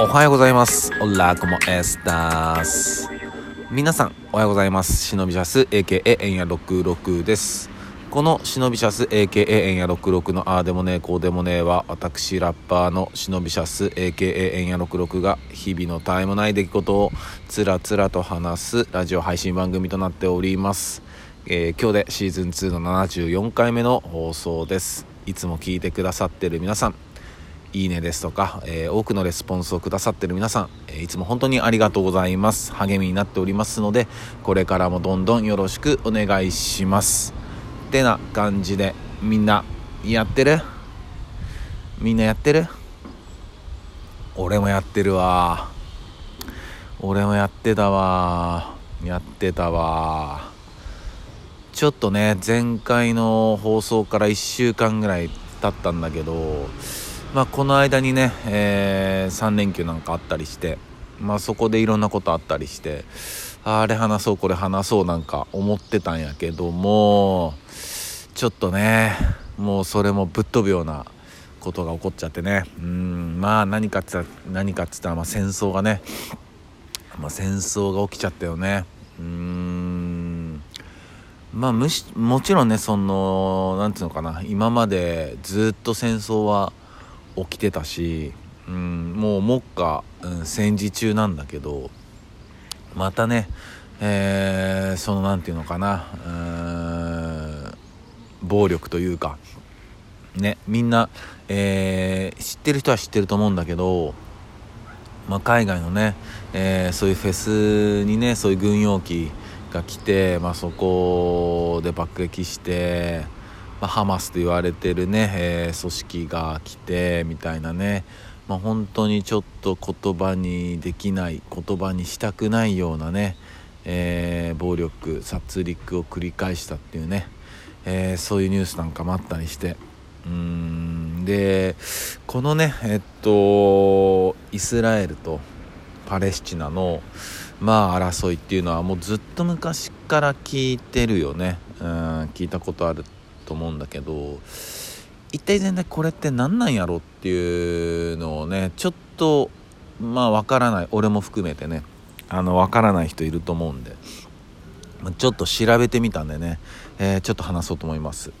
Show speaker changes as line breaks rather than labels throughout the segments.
おはようございます。オラコモエスタス。皆さん、おはようございます。忍びシャス AKA エンヤ66です。この忍びシャス AKA エンヤ66のあーでもねえこうでもねえは私ラッパーの忍びシャス AKA エンヤ66が日々の絶えもない出来事をつらつらと話すラジオ配信番組となっております。えー今日でシーズン2の74回目の放送です。いつも聞いてくださってる皆さん、いいねですとか、えー多くのレスポンスをくださってる皆さん、えいつも本当にありがとうございます。励みになっておりますのでこれからもどんどんよろしくお願いします。ってな感じでみんなやってる？みんなやってる？俺もやってるわ。俺もやってたわ。やってたわ。ちょっとね前回の放送から1週間ぐらい経ったんだけどまあ、この間にね、え3連休なんかあったりして、まあ、そこでいろんなことあったりしてあれ話そうこれ話そうなんか思ってたんやけどもちょっとねもうそれもぶっ飛ぶようなことが起こっちゃってね。うんまあ何かっつったら何かっつったらまあ戦争がね、まあ、戦争が起きちゃったよね。うんまあむしもちろんねそのなんていうのかな今までずっと戦争は起きてたし、うん、もう目下、うん、戦時中なんだけどまたね、えーそのなんていうのかなうん暴力というかねみんな、えー知ってる人は知ってると思うんだけど、まあ、海外のね、えーそういうフェスにねそういう軍用機が来て、まあ、そこで爆撃して、まあ、ハマスと言われてるね、えー組織が来てみたいなね、まあ、本当にちょっと言葉にできない言葉にしたくないようなね、えー暴力殺戮を繰り返したっていうね、えーそういうニュースなんかもあったりして。うんでこのねえっとイスラエルとパレスチナのまあ争いっていうのはもうずっと昔から聞いてるよね。うん聞いたことあると思うんだけど一体全体これって何なんやろっていうのをねちょっとまあわからない。俺も含めてね。あのわからない人いると思うんで。ちょっと調べてみたんでね、えーちょっと話そうと思います。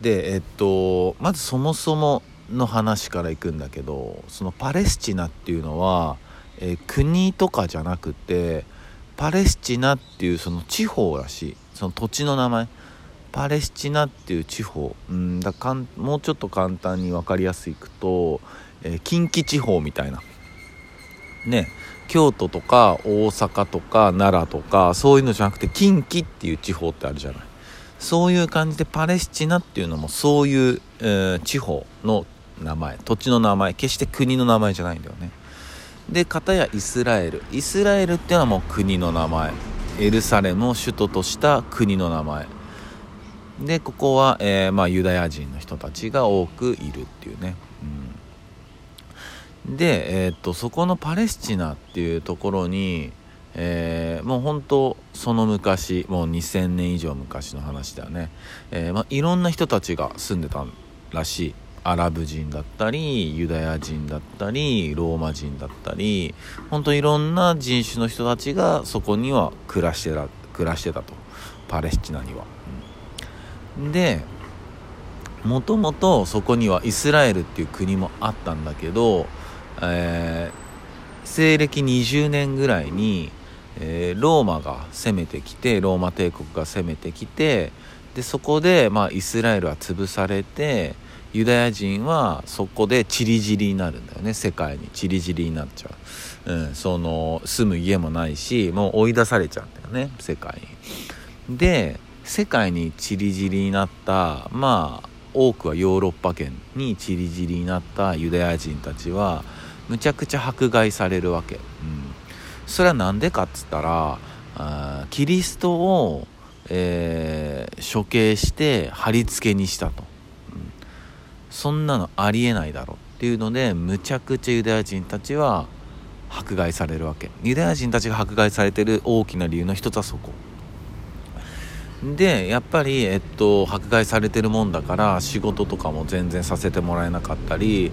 でえっとまずそもそもの話からいくんだけどそのパレスチナっていうのは、えー国とかじゃなくてパレスチナっていうその地方らしい。その土地の名前。パレスチナっていう地方うんだかんもうちょっと簡単に分かりやすいくと、えー近畿地方みたいな。ね京都とか大阪とか奈良とかそういうのじゃなくて近畿っていう地方ってあるじゃない。そういう感じでパレスチナっていうのもそういう、えー地方の名前土地の名前決して国の名前じゃないんだよね。で片やイスラエル。イスラエルっていうのはもう国の名前。エルサレムを首都とした国の名前。でここは、えーまあ、ユダヤ人の人たちが多くいるっていうね、うん、で、えーっとそこのパレスチナっていうところに、えーもう本当その昔もう2000年以上昔の話だよね、えーまあ、いろんな人たちが住んでたらしい。アラブ人だったりユダヤ人だったりローマ人だったり本当いろんな人種の人たちがそこには暮らしてた暮らしてたと。パレスチナには。でもともとそこにはイスラエルっていう国もあったんだけど、えー西暦20年ぐらいに、えーローマが攻めてきてローマ帝国が攻めてきてでそこで、まあ、イスラエルは潰されてユダヤ人はそこでチリジリになるんだよね。世界にチリジリになっちゃう、うん、その住む家もないしもう追い出されちゃうんだよね。世界に。で世界にチリジリになったまあ多くはヨーロッパ圏にチリジリになったユダヤ人たちはむちゃくちゃ迫害されるわけ、うん、それは何でかっつったらあキリストを、えー処刑して貼り付けにしたと、うん。そんなのありえないだろっていうのでむちゃくちゃユダヤ人たちは迫害されるわけ。ユダヤ人たちが迫害されてる大きな理由の一つはそこ。でやっぱり、えっと、迫害されてるもんだから仕事とかも全然させてもらえなかったり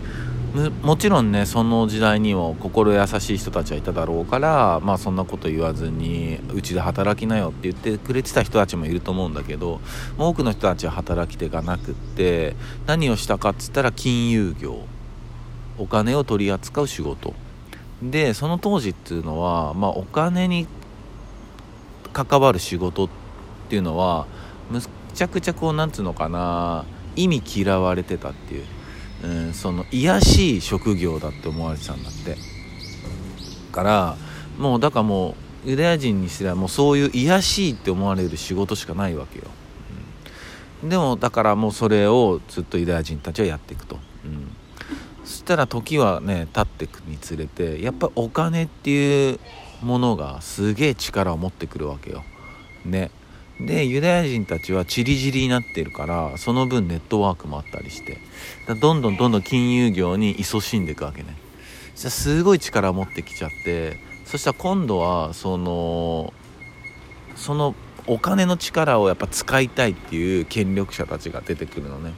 もちろんねその時代にも心優しい人たちはいただろうからまあそんなこと言わずにうちで働きなよって言ってくれてた人たちもいると思うんだけど多くの人たちは働き手がなくって何をしたかっつったら金融業お金を取り扱う仕事。でその当時っていうのは、まあ、お金に関わる仕事ってっていうのはむちゃくちゃこうなんつうのかな意味嫌われてたっていう。うん、その癒しい職業だって思われてたんだって。からもうだからもうユダヤ人にすればもうそういう癒しいって思われる仕事しかないわけよ、うん、でもだからもうそれをずっとユダヤ人たちはやっていくと、うん、そしたら時はね経っていくにつれてやっぱお金っていうものがすげえ力を持ってくるわけよ。ね。でユダヤ人たちはチリジリになってるからその分ネットワークもあったりして。どんどんどんどん金融業に勤しんでいくわけね。じゃすごい力を持ってきちゃってそしたら今度はそのそのお金の力をやっぱ使いたいっていう権力者たちが出てくるのね。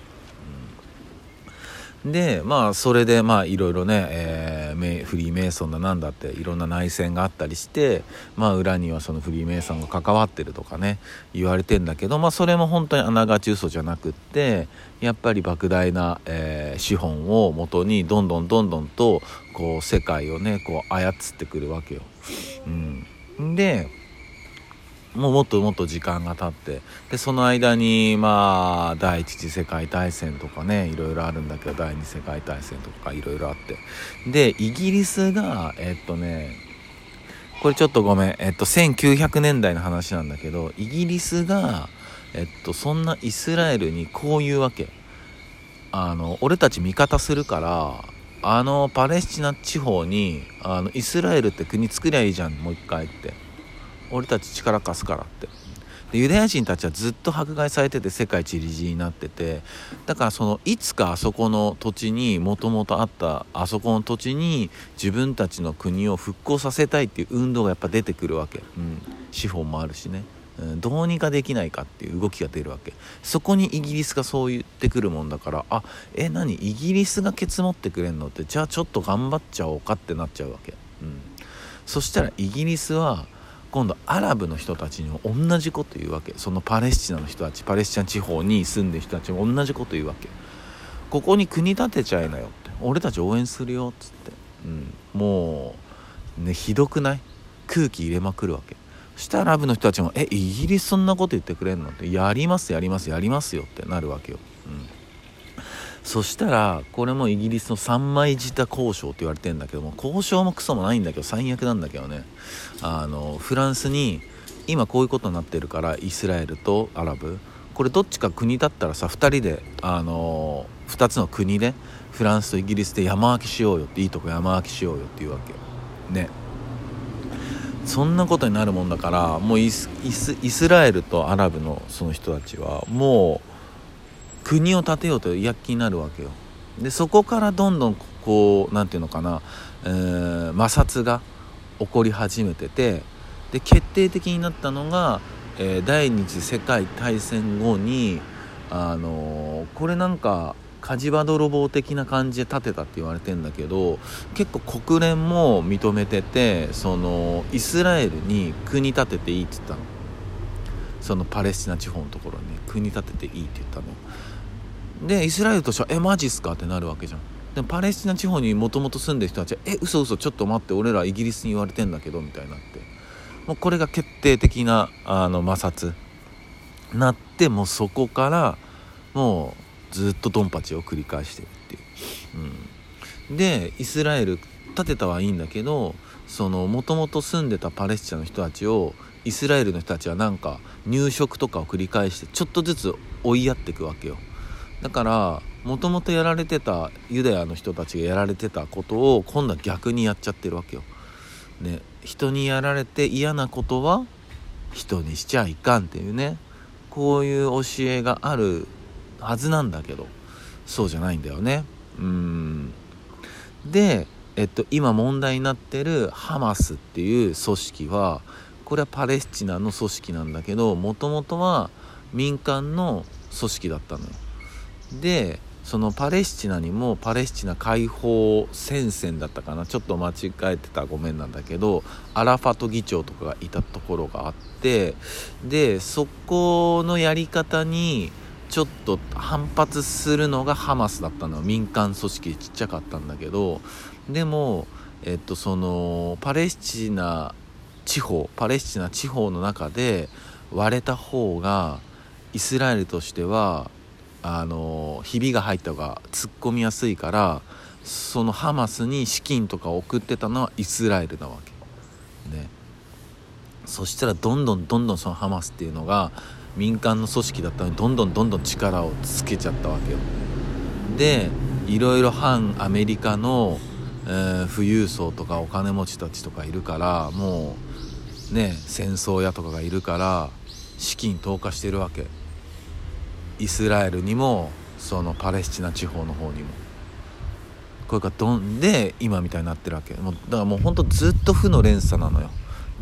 でまあそれでまあいろいろね、えー、フリーメイソンだなんだっていろんな内戦があったりしてまあ裏にはそのフリーメイソンが関わってるとかね言われてんだけどまあそれも本当にあながち嘘じゃなくってやっぱり莫大な、えー、資本をもとにどんどんどんどんとこう世界をねこう操ってくるわけよ。うん、でもうもっともっと時間が経ってでその間にまあ第一次世界大戦とかねいろいろあるんだけど第二次世界大戦とかいろいろあって。でイギリスがえっとねこれちょっとごめんえっと1900年代の話なんだけどイギリスがえっとそんなイスラエルにこう言うわけ。あの俺たち味方するからあのパレスチナ地方にあのイスラエルって国作りゃいいじゃんもう一回って。俺たち力貸すからって。でユダヤ人たちはずっと迫害されてて世界一理事になっててだからそのいつかあそこの土地にもともとあったあそこの土地に自分たちの国を復興させたいっていう運動がやっぱ出てくるわけ、うん、資本もあるしね、うん、どうにかできないかっていう動きが出るわけ。そこにイギリスがそう言ってくるもんだからあえ何？イギリスがケツ持ってくれんのってじゃあちょっと頑張っちゃおうかってなっちゃうわけ、うん、そしたらイギリスは今度アラブの人たちにも同じこと言うわけ。そのパレスチナの人たちパレスチナ地方に住んでる人たちも同じこと言うわけ。ここに国建てちゃえなよって。俺たち応援するよっつって、うん、もうねひどくない？空気入れまくるわけ。そしたらアラブの人たちも「えイギリスそんなこと言ってくれんの?」って「やりますやりますやりますよ」ってなるわけよ、うん。そしたらこれもイギリスの三枚舌交渉って言われてんだけども交渉もクソもないんだけど最悪なんだけどね。あのフランスに今こういうことになってるからイスラエルとアラブ。これどっちか国だったらさ2人であの2つの国でフランスとイギリスで山分けしようよっていいとこ山分けしようよっていうわけ。ね。そんなことになるもんだからもうイスイスラエルとアラブのその人たちはもう国を建てようと躍起になるわけよ。でそこからどんどんこう何て言うのかな、えー、摩擦が起こり始めててで決定的になったのが、えー、第二次世界大戦後にあのー、これなんか火事場泥棒的な感じで建てたって言われてんだけど結構国連も認めててそのイスラエルに国建てていいって言ったの。そのパレスチナ地方のところにね国建てていいって言ったの。でイスラエルとしては「えマジっすか?」ってなるわけじゃん。でパレスチナ地方にもともと住んでる人たちは「え嘘嘘ちょっと待って俺らイギリスに言われてんだけど」みたいになって。もうこれが決定的なあの摩擦。なってもうそこからもうずっとドンパチを繰り返してるっていう、うん、でイスラエル建てたはいいんだけどそのもともと住んでたパレスチナの人たちをイスラエルの人たちはなんか入植とかを繰り返してちょっとずつ追いやっていくわけよ。だからもともとやられてたユダヤの人たちがやられてたことを今度は逆にやっちゃってるわけよ。ね、人にやられて嫌なことは人にしちゃいかんっていうねこういう教えがあるはずなんだけどそうじゃないんだよね。うんで、えっと、今問題になってるハマスっていう組織はこれはパレスチナの組織なんだけどもともとは民間の組織だったのよ。でそのパレスチナにもパレスチナ解放戦線だったかな。ちょっと間違えてたごめんなんだけどアラファト議長とかがいたところがあってでそこのやり方にちょっと反発するのがハマスだったの。民間組織ちっちゃかったんだけどでも、えっと、そのパレスチナ地方パレスチナ地方の中で割れた方がイスラエルとしてはあのひびが入った方が突っ込みやすいからそのハマスに資金とか送ってたのはイスラエルなわけ。ね。そしたらどんどんどんどんそのハマスっていうのが民間の組織だったのにどんどんどんどん力をつけちゃったわけよ。でいろいろ反アメリカの、えー、富裕層とかお金持ちたちとかいるからもうね戦争屋とかがいるから資金投下してるわけ。イスラエルにもそのパレスチナ地方の方にも。これがどんで今みたいになってるわけ。もうだからもうほんとずっと負の連鎖なのよ。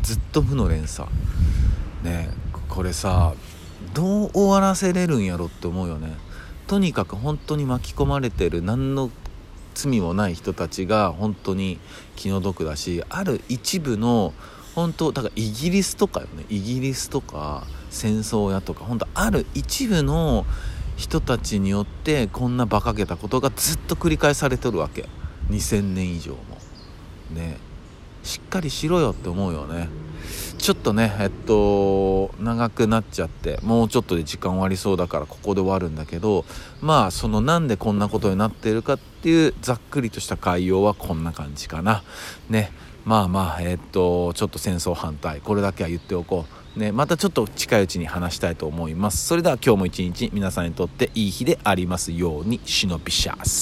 ずっと負の連鎖。ねこれさどう終わらせれるんやろって思うよね。とにかく本当に巻き込まれてる何の罪もない人たちが本当に気の毒だしある一部の本当だからイギリスとかよね。イギリスとか戦争やとか本当ある一部の人たちによってこんな馬鹿げたことがずっと繰り返されてるわけ。2000年以上も。ね。しっかりしろよって思うよね。ちょっとねえっと長くなっちゃってもうちょっとで時間終わりそうだからここで終わるんだけどまあそのなんでこんなことになってるかっていうざっくりとした概要はこんな感じかな。ね。まあまあえっとちょっと戦争反対これだけは言っておこう。ねまたちょっと近いうちに話したいと思います。それでは今日も一日皆さんにとっていい日でありますように忍びシャース